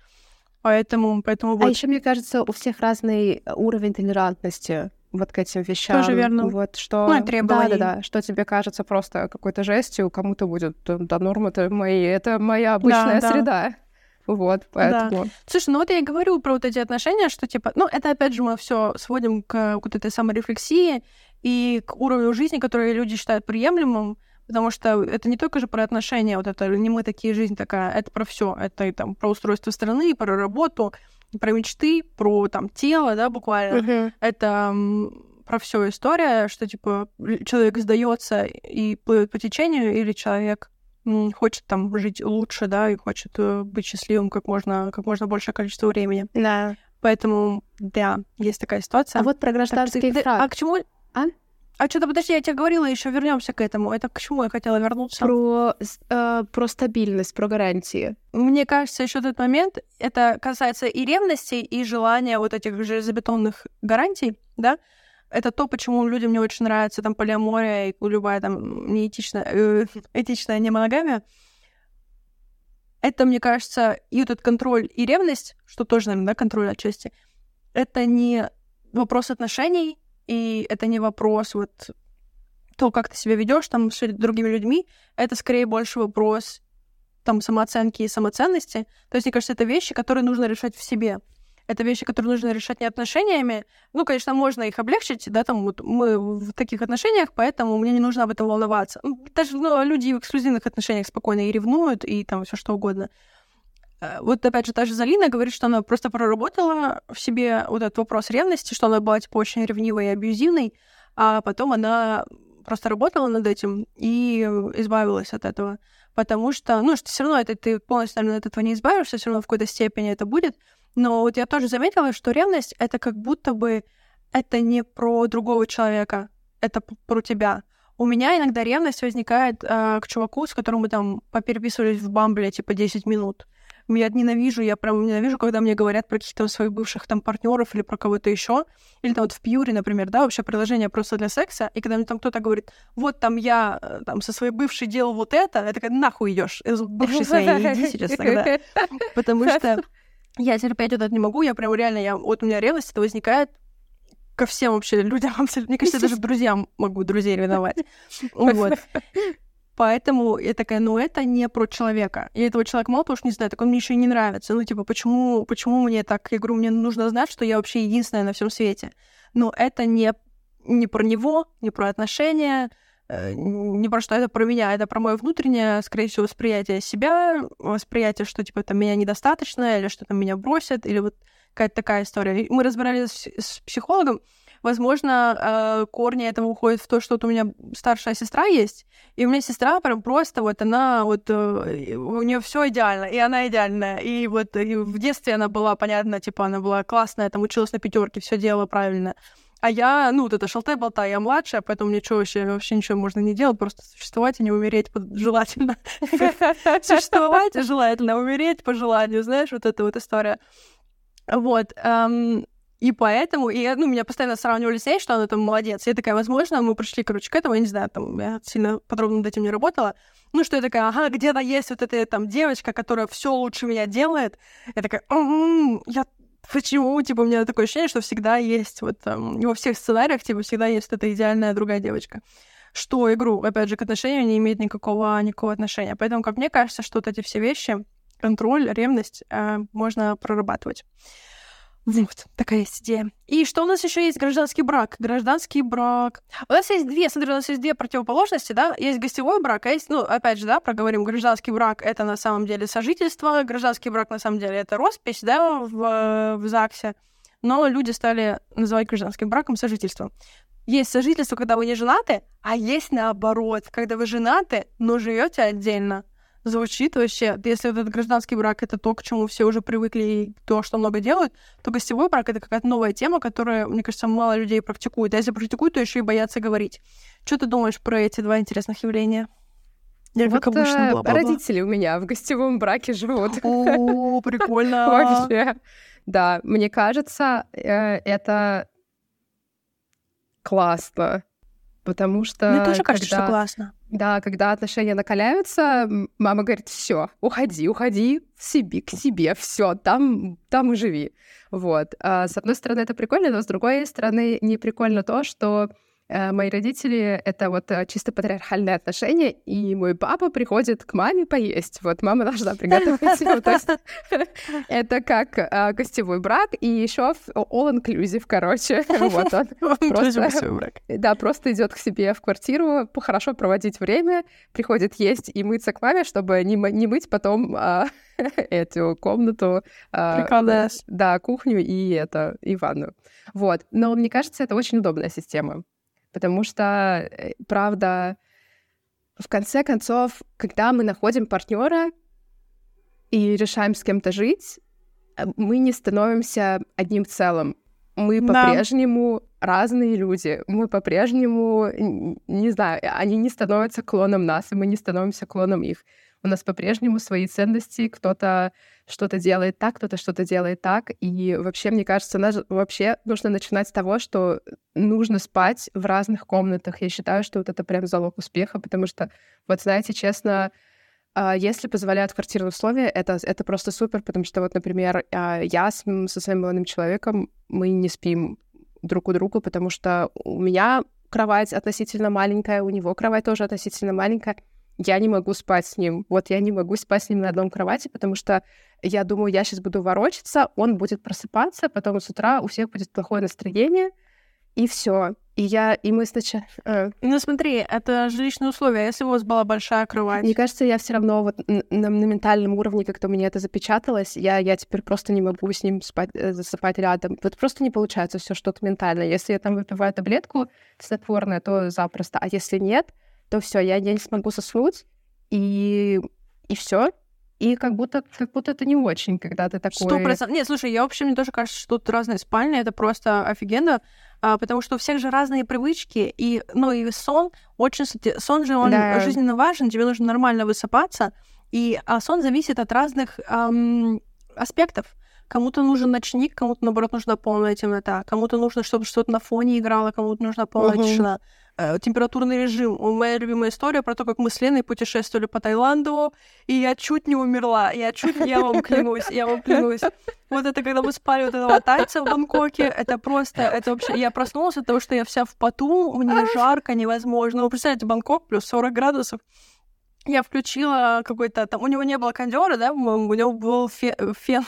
Поэтому, поэтому а вот... А еще, мне кажется, у всих разный уровень толерантности вот к этим вещам. Тоже верно. Вот что... Ну, да, да, да. Что тебе кажется просто какой-то жестью, кому-то будет, да, норма, это мои, это моя обычная да, среда. Да. Вот, поэтому. Да. Слушай, ну вот я и говорю про вот эти отношения, что типа, ну, это опять же мы все сводим к вот этой саморефлексии и к уровню жизни, который люди считают приемлемым, потому что это не только же про отношения, вот это не мы такие, жизнь такая, это про все, это и там про устройство страны, про работу, про мечты, про там тело, да, буквально. Uh-huh. Это про всю история, что типа человек сдается и плывет по течению, или человек хочет там жить лучше, да, и хочет э, быть счастливым как можно, как можно большее количество времени. Да. Поэтому, да, есть такая ситуация. А вот про гражданский так, брак. А к чему? А? А что-то, подожди, я тебе говорила, еще вернемся к этому. Это к чему я хотела вернуться? Про, э, про стабильность, про гарантии. Мне кажется, еще этот момент, это касается и ревности, и желания вот этих железобетонных гарантий, да, это то, почему людям не очень нравится там полиамория и любая там неэтичная, э, [LAUGHS] этичная немоногамия. Это, мне кажется, и этот контроль, и ревность, что тоже, наверное, да, контроль отчасти, это не вопрос отношений, и это не вопрос вот то, как ты себя ведешь там с другими людьми, это скорее больше вопрос там самооценки и самоценности. То есть, мне кажется, это вещи, которые нужно решать в себе это вещи, которые нужно решать не отношениями. Ну, конечно, можно их облегчить, да, там вот мы в таких отношениях, поэтому мне не нужно об этом волноваться. Даже ну, люди в эксклюзивных отношениях спокойно и ревнуют, и там все что угодно. Э, вот опять же, та же Залина говорит, что она просто проработала в себе вот этот вопрос ревности, что она была типа очень ревнивой и абьюзивной, а потом она просто работала над этим и избавилась от этого. Потому что, ну, что все равно это ты полностью, наверное, от этого не избавишься, все равно в какой-то степени это будет. Но вот я тоже заметила, что ревность это как будто бы это не про другого человека, это про тебя. У меня иногда ревность возникает э, к чуваку, с которым мы там попереписывались в Бамбле, типа, 10 минут. Я ненавижу, я прям ненавижу, когда мне говорят про каких-то своих бывших там партнеров или про кого-то еще. Или там вот в Пьюре, например, да, вообще приложение просто для секса. И когда мне там кто-то говорит, вот там я э, там со своей бывшей делал вот это, я такая, нахуй идешь, из бывшей своей иди сейчас тогда. [LAUGHS] Потому что я терпеть вот это не могу, я прям реально, я, вот у меня ревность это возникает ко всем вообще людям, [LAUGHS] абсолютно. Мне кажется, я даже друзьям могу друзей ревновать. [LAUGHS] Вот. Поэтому я такая, ну это не про человека. И этого человека мало того, что не знаю, так он мне еще и не нравится. Ну, типа, почему, почему мне так? Я говорю, мне нужно знать, что я вообще единственная на всем свете. Но это не, не про него, не про отношения, не про что это про меня, это про мое внутреннее, скорее всего, восприятие себя, восприятие, что типа там меня недостаточно, или что там меня бросят, или вот какая-то такая история. Мы разбирались с психологом, возможно, э, корни этого уходят в то, что вот у меня старшая сестра есть, и у меня сестра прям просто вот она вот э, у нее все идеально, и она идеальная, и вот и в детстве она была понятно, типа она была классная, там училась на пятерке, все делала правильно. А я, ну, вот это шалтай-болтай, я младшая, поэтому что вообще, вообще ничего можно не делать, просто существовать и не умереть желательно. [LAUGHS] Существовать желательно, умереть по желанию, знаешь, вот эта вот история. Вот. И поэтому, и, ну, меня постоянно сравнивали с ней, что она там молодец. Я такая, возможно, мы пришли, короче, к этому, я не знаю, там, я сильно подробно над этим не работала. Ну, что я такая, ага, где-то есть вот эта там девочка, которая все лучше меня делает. Я такая, м-м, я почему, типа, у меня такое ощущение, что всегда есть вот там, во всех сценариях, типа, всегда есть эта идеальная другая девочка. Что игру, опять же, к отношению не имеет никакого, никакого отношения. Поэтому, как мне кажется, что вот эти все вещи, контроль, ревность, э, можно прорабатывать. Вот, такая есть идея. И что у нас еще есть? Гражданский брак. Гражданский брак. У нас есть две, смотри, у нас есть две противоположности, да? Есть гостевой брак, а есть, ну, опять же, да, проговорим, гражданский брак — это на самом деле сожительство, гражданский брак на самом деле это роспись, да, в, в ЗАГСе. Но люди стали называть гражданским браком сожительством. Есть сожительство, когда вы не женаты, а есть наоборот, когда вы женаты, но живете отдельно звучит вообще. Если вот этот гражданский брак — это то, к чему все уже привыкли и то, что много делают, то гостевой брак — это какая-то новая тема, которая, мне кажется, мало людей практикуют. А если практикуют, то еще и боятся говорить. Что ты думаешь про эти два интересных явления? Или вот как обычно, бла -бла -бла. родители у меня в гостевом браке живут. О, [LAUGHS] прикольно. Вообще. Да, мне кажется, э, это классно. Потому что... Мне тоже кажется, что классно. Да, когда отношения накаляются, мама говорит, все, уходи, уходи в себе, к себе, все, там, там и живи. Вот. А, с одной стороны, это прикольно, но с другой стороны, не прикольно то, что мои родители — это вот э, чисто патриархальные отношения, и мой папа приходит к маме поесть. Вот мама должна приготовить. То есть [LAUGHS] это как э, гостевой брак, и еще all-inclusive, короче. [LAUGHS] Вот он. Просто, [LAUGHS] да, просто идет к себе в квартиру, хорошо проводить время, приходит есть и мыться к маме, чтобы не, не мыть потом а, эту комнату, а, да, кухню и это, и ванную. Вот. Но мне кажется, это очень удобная система. Потому что, э, правда, в конце концов, когда мы находим партнера и решаем с кем-то жить, э, мы не становимся одним целым. Мы да. по-прежнему разные люди. Мы по-прежнему, не знаю, они не становятся клоном нас, и мы не становимся клоном их. У нас по-прежнему свои ценности, кто-то что-то делает так, кто-то что-то делает так. И вообще, мне кажется, нас вообще нужно начинать с того, что нужно спать в разных комнатах. Я считаю, что вот это прям залог успеха, потому что, вот знаете, честно, а, если позволяют квартирные условия, это, это просто супер, потому что вот, например, а, я со своим молодым человеком, мы не спим друг у друга, потому что у меня кровать относительно маленькая, у него кровать тоже относительно маленькая, я не могу спать с ним. Вот я не могу спать с ним на одном кровати, потому что я думаю, я сейчас буду ворочаться, он будет просыпаться, потом с утра у всех будет плохое настроение, и все. И я, и мы сначала... Э... Ну смотри, это жилищные условия. Если у вас была большая кровать... Мне кажется, я все равно вот на, на ментальном уровне как-то у меня это запечаталось. Я, я теперь просто не могу с ним спать, э, засыпать рядом. Вот просто не получается все что-то ментально. Если я там выпиваю таблетку снотворное, то запросто. А если нет, то все, я, я не смогу соснуть. И, и все и как будто, как будто это не очень, когда ты такой... Сто процентов. Нет, слушай, я вообще, мне тоже кажется, что тут разные спальни, это просто офигенно, а, потому что у всех же разные привычки, и, ну, и сон, очень, сон же, он да. жизненно важен, тебе нужно нормально высыпаться, и а сон зависит от разных эм, аспектов. Кому-то нужен ночник, кому-то, наоборот, нужна полная темнота, кому-то нужно, чтобы что-то на фоне играло, кому-то нужна полная uh-huh. тишина. Э, температурный режим. Моя любимая история про то, как мы с Леной путешествовали по Таиланду, и я чуть не умерла. Я чуть, я вам клянусь, я вам клянусь. Вот это когда мы спали вот этого тайца в Бангкоке, это просто, это вообще... Я проснулась от того, что я вся в поту, мне жарко невозможно. Вы представляете, Бангкок плюс 40 градусов. Я включила какой-то там... У него не было кондера, да, у него был фен... фен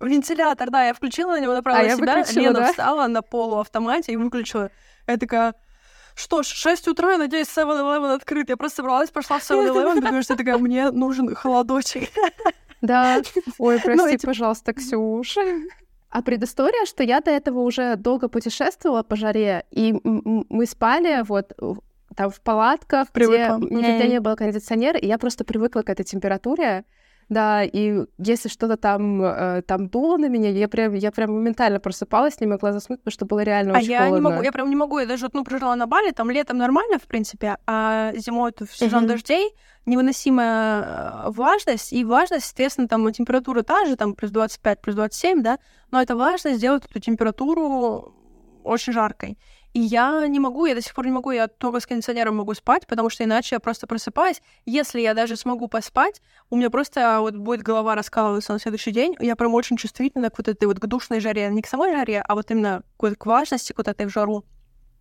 вентилятор, да, я включила на него, направила а себя, Лена да? встала на полуавтомате и выключила. Я такая, что ж, 6 утра, я надеюсь, 7-Eleven открыт. Я просто собралась, пошла в 7-Eleven, потому что такая, мне [LAUGHS] нужен холодочек. Да. Ой, [LAUGHS] ну, прости, пожалуйста, [LAUGHS] Ксюша. А предыстория, что я до этого уже долго путешествовала по жаре, и мы спали вот там в палатках, Привыкла. где нигде не было кондиционера, и я просто привыкла к этой температуре. Да, и если что-то там, э, там дуло на меня, я прям, я прям моментально просыпалась, не могла заснуть, потому что было реально а очень я холодно. не могу, я прям не могу, я даже, ну, прожила на Бали, там летом нормально, в принципе, а зимой в сезон uh-huh. дождей невыносимая э, влажность, и влажность, соответственно, там температура та же, там плюс 25, плюс 27, да, но эта влажность делает эту температуру очень жаркой. И я не могу, я до сих пор не могу, я только с кондиционером могу спать, потому что иначе я просто просыпаюсь. Если я даже смогу поспать, у меня просто вот будет голова раскалываться на следующий день. Я прям очень чувствительна к вот этой вот к душной жаре. Не к самой жаре, а вот именно к влажности вот этой в жару.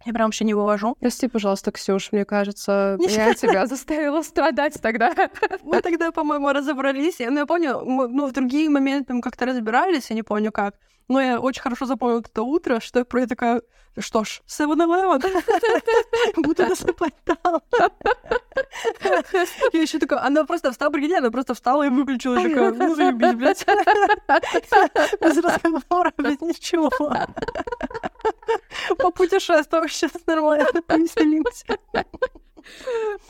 Я прям вообще не вывожу. Прости, пожалуйста, Ксюш, мне кажется, [LAUGHS] я тебя заставила страдать тогда. Мы тогда, по-моему, разобрались. Ну, я помню, мы, ну, в другие моменты мы как-то разбирались, я не помню как. Но я очень хорошо запомнила это утро, что я про такая, что ж, 7-Eleven, [LAUGHS] буду насыпать там. Я еще такая, она просто встала, прикинь, она просто встала и выключила, такая, ну заебись, блядь. Без разговора, без ничего. Попутешествовал сейчас нормально, повеселимся.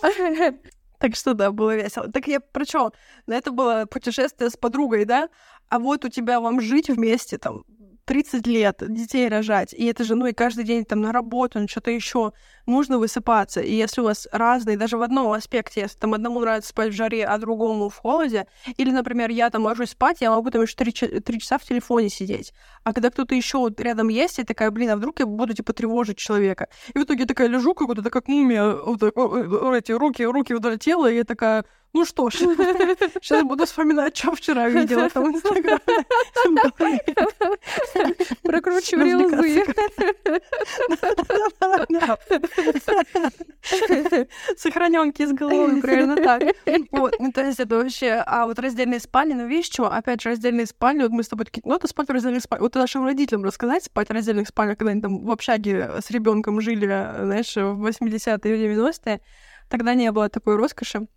[LAUGHS] Так что да, было весело. Так я про что? На это было путешествие с подругой, да? А вот у тебя вам жить вместе там 30 лет, детей рожать, и это же, ну и каждый день там на работу, ну что-то еще, нужно высыпаться. И если у вас разные, даже в одном аспекте, если там одному нравится спать в жаре, а другому в холоде, или, например, я там ложусь спать, я могу там еще 3, 3 часа в телефоне сидеть. А когда кто-то еще вот рядом есть, я такая, блин, а вдруг я буду, типа, тревожить человека. И в итоге я такая лежу, как будто как мумия, вот, эти руки, руки вдоль тела, и я такая, ну что ж, [LAUGHS] сейчас буду вспоминать, что вчера видела там в Инстаграме. [LAUGHS] Прокручиваю рилзы. [LAUGHS] Сохраненки из головы, примерно так. Вот, ну, то есть это вообще... А вот раздельные спальни, ну, видишь, что? Опять же, раздельные спальни, вот мы с тобой такие, ну, это спать в раздельных спальнях. Вот нашим родителям рассказать, спать в раздельных спальнях, когда они там в общаге с ребенком жили, знаешь, в 80-е и 90-е, тогда не было такой роскоши.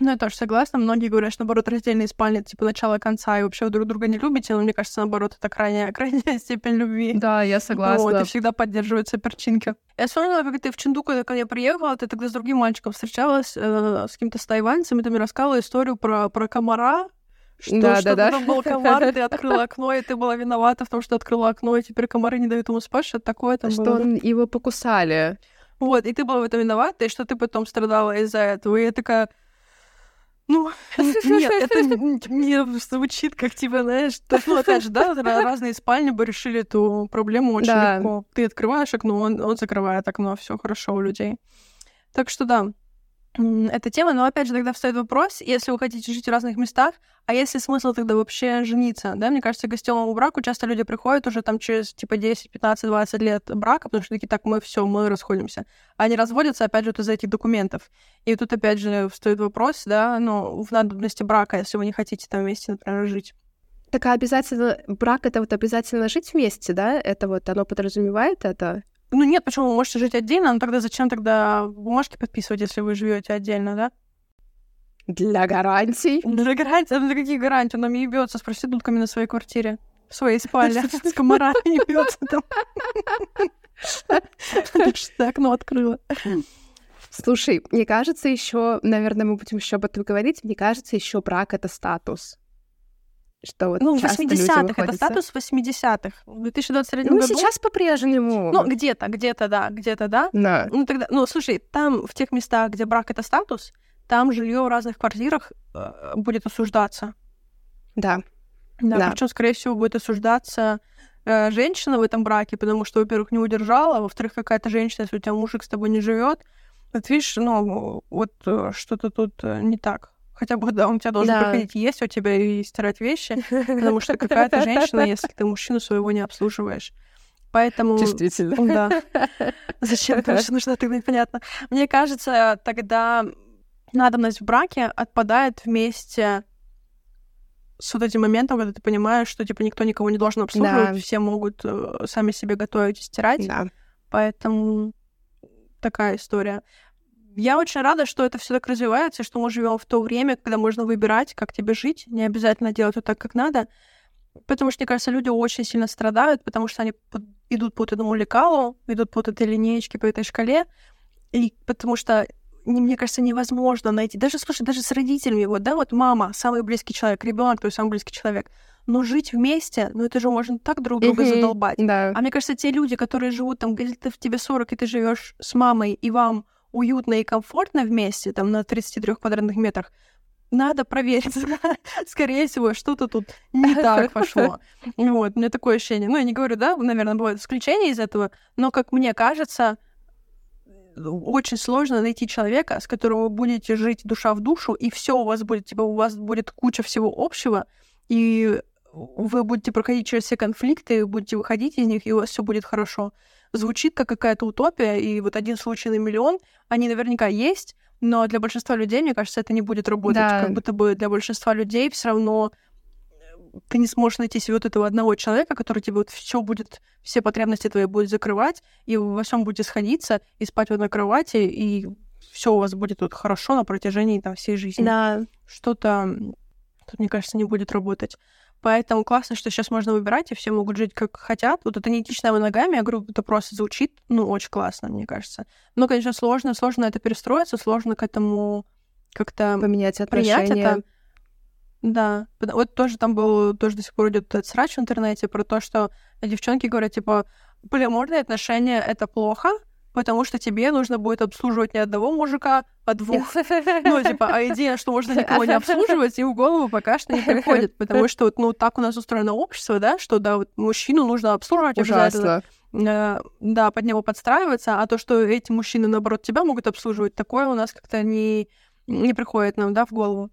Ну, я тоже согласна. Многие говорят, что, наоборот, раздельные спальни — типа, начало конца, и вообще вы друг друга не любите, но мне кажется, наоборот, это крайняя, [LAUGHS] крайняя степень любви. Да, я согласна. Вот, и всегда поддерживаются перчинки. Я вспомнила, как ты в Чиндуку, когда я приехала, ты тогда с другим мальчиком встречалась, э, с каким-то с тайваньцем, и ты мне рассказывала историю про, про комара, что, да, что да, да. был комар, ты открыла [LAUGHS] окно, и ты была виновата в том, что открыла окно, и теперь комары не дают ему спать, что такое там Что было. он, его покусали. Вот, и ты была в этом виновата, и что ты потом страдала из-за этого. И я такая, ну, [LAUGHS] нет, это не звучит как, типа, знаешь, то, ну, опять же, да, разные спальни бы решили эту проблему очень да. легко. Ты открываешь окно, он, он закрывает окно, все хорошо у людей. Так что да, эта тема, но опять же тогда встает вопрос, если вы хотите жить в разных местах, а если смысл тогда вообще жениться, да? Мне кажется, к гостевому браку часто люди приходят уже там через типа 10, 15, 20 лет брака, потому что такие, так, мы все, мы расходимся. Они разводятся, опять же, из-за этих документов. И тут опять же встает вопрос, да, ну, в надобности брака, если вы не хотите там вместе, например, жить. Так а обязательно брак это вот обязательно жить вместе, да? Это вот оно подразумевает это? Ну нет, почему вы можете жить отдельно, но тогда зачем тогда бумажки подписывать, если вы живете отдельно, да? Для гарантий. Для гарантий? А для каких гарантий? Он нам ебется с проститутками на своей квартире. В своей спальне. [LAUGHS] С комарами ебется там. [LAUGHS] Что окно открыла. Слушай, мне кажется, еще, наверное, мы будем еще об этом говорить. Мне кажется, еще брак это статус. Что вот ну, в 80-х, это статус 80-х. В 2023 ну, году... сейчас по-прежнему. Ну, где-то, где-то, да, где-то, да. Да. Ну, тогда, ну, слушай, там, в тех местах, где брак — это статус, там жилье в разных квартирах э, будет осуждаться. Да. Да, да. причем, скорее всего, будет осуждаться э, женщина в этом браке, потому что, во-первых, не удержала, во-вторых, какая-то женщина, если у тебя мужик с тобой не живет, вот видишь, ну, вот э, что-то тут э, не так. Хотя бы, да, он тебя должен да. приходить есть у тебя и стирать вещи, потому что какая-то женщина, [LAUGHS] если ты мужчину своего не обслуживаешь. Поэтому... Действительно. Да. [LAUGHS] Зачем это нужно, тогда непонятно. Мне кажется, тогда надобность в браке отпадает вместе с вот этим моментом, когда ты понимаешь, что типа никто никого не должен обслуживать, да. все могут э, сами себе готовить и стирать. Да. Поэтому такая история. Я очень рада, что это все так развивается, что мы живем в то время, когда можно выбирать, как тебе жить, не обязательно делать вот так, как надо. Потому что, мне кажется, люди очень сильно страдают, потому что они идут по этому лекалу, идут по этой линеечке, по этой шкале, и потому что мне кажется, невозможно найти. Даже, слушай, даже с родителями, вот, да, вот мама, самый близкий человек, ребенок, то есть самый близкий человек. Но жить вместе, ну это же можно так друг друга mm-hmm, задолбать. Да. А мне кажется, те люди, которые живут там, где ты в тебе 40, и ты живешь с мамой, и вам уютно и комфортно вместе, там, на 33 квадратных метрах, надо проверить. [LAUGHS] Скорее всего, что-то тут не [LAUGHS] так пошло. Вот, у меня такое ощущение. Ну, я не говорю, да, наверное, бывают исключения из этого, но, как мне кажется, очень сложно найти человека, с которым вы будете жить душа в душу, и все у вас будет, типа, у вас будет куча всего общего, и вы будете проходить через все конфликты, будете выходить из них, и у вас все будет хорошо. Звучит как какая-то утопия, и вот один случай на миллион, они наверняка есть, но для большинства людей, мне кажется, это не будет работать. Да. Как будто бы для большинства людей все равно ты не сможешь найти себе вот этого одного человека, который тебе вот все будет, все потребности твои будет закрывать, и во всем будете сходиться, и спать в одной кровати, и все у вас будет вот хорошо на протяжении там всей жизни. Да. Что-то тут, мне кажется, не будет работать. Поэтому классно, что сейчас можно выбирать, и все могут жить как хотят. Вот это не этичная моногамия, говорю, это просто звучит, ну, очень классно, мне кажется. Но, конечно, сложно, сложно это перестроиться, сложно к этому как-то поменять отношения. Принять это. Да, вот тоже там был, тоже до сих пор идет этот срач в интернете про то, что девчонки говорят, типа, полиаморные отношения — это плохо, потому что тебе нужно будет обслуживать не одного мужика, а двух. [LAUGHS] Ну, типа, а идея, что можно никого не обслуживать, и в голову пока что не приходит, потому что, ну, так у нас устроено общество, да, что, да, вот мужчину нужно обслуживать Ужасно. Э, да, под него подстраиваться, а то, что эти мужчины, наоборот, тебя могут обслуживать, такое у нас как-то не, не приходит нам, да, в голову.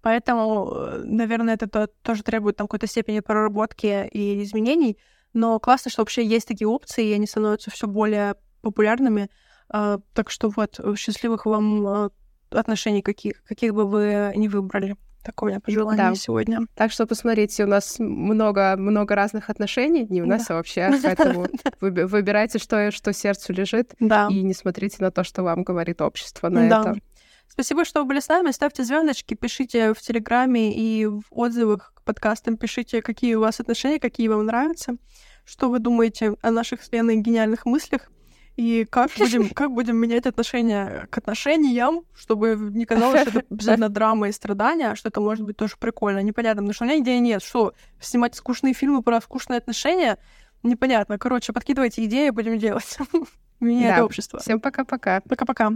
Поэтому, э, наверное, это тоже требует там какой-то степени проработки и изменений. Но классно, что вообще есть такие опции, и они становятся все более популярными. А, так что вот, счастливых вам а, отношений, каких, каких бы вы ни выбрали. Такое у меня пожелание да. сегодня. Так что посмотрите, у нас много, много разных отношений, не у нас, да. а вообще. [LAUGHS] Поэтому выбирайте, что, что сердцу лежит, да. и не смотрите на то, что вам говорит общество на да. это. Спасибо, что вы были с нами. Ставьте звездочки, пишите в Телеграме и в отзывах к подкастам, пишите, какие у вас отношения, какие вам нравятся, что вы думаете о наших с Леной гениальных мыслях и как будем, [LAUGHS] как будем менять отношения к отношениям, чтобы не казалось, что это [LAUGHS] обязательно драма и страдания, а что это может быть тоже прикольно, непонятно, потому что у меня идеи нет, что снимать скучные фильмы про скучные отношения, непонятно. Короче, подкидывайте идеи, будем делать. [LAUGHS] Меняет да. общество. Всем пока-пока. Пока-пока.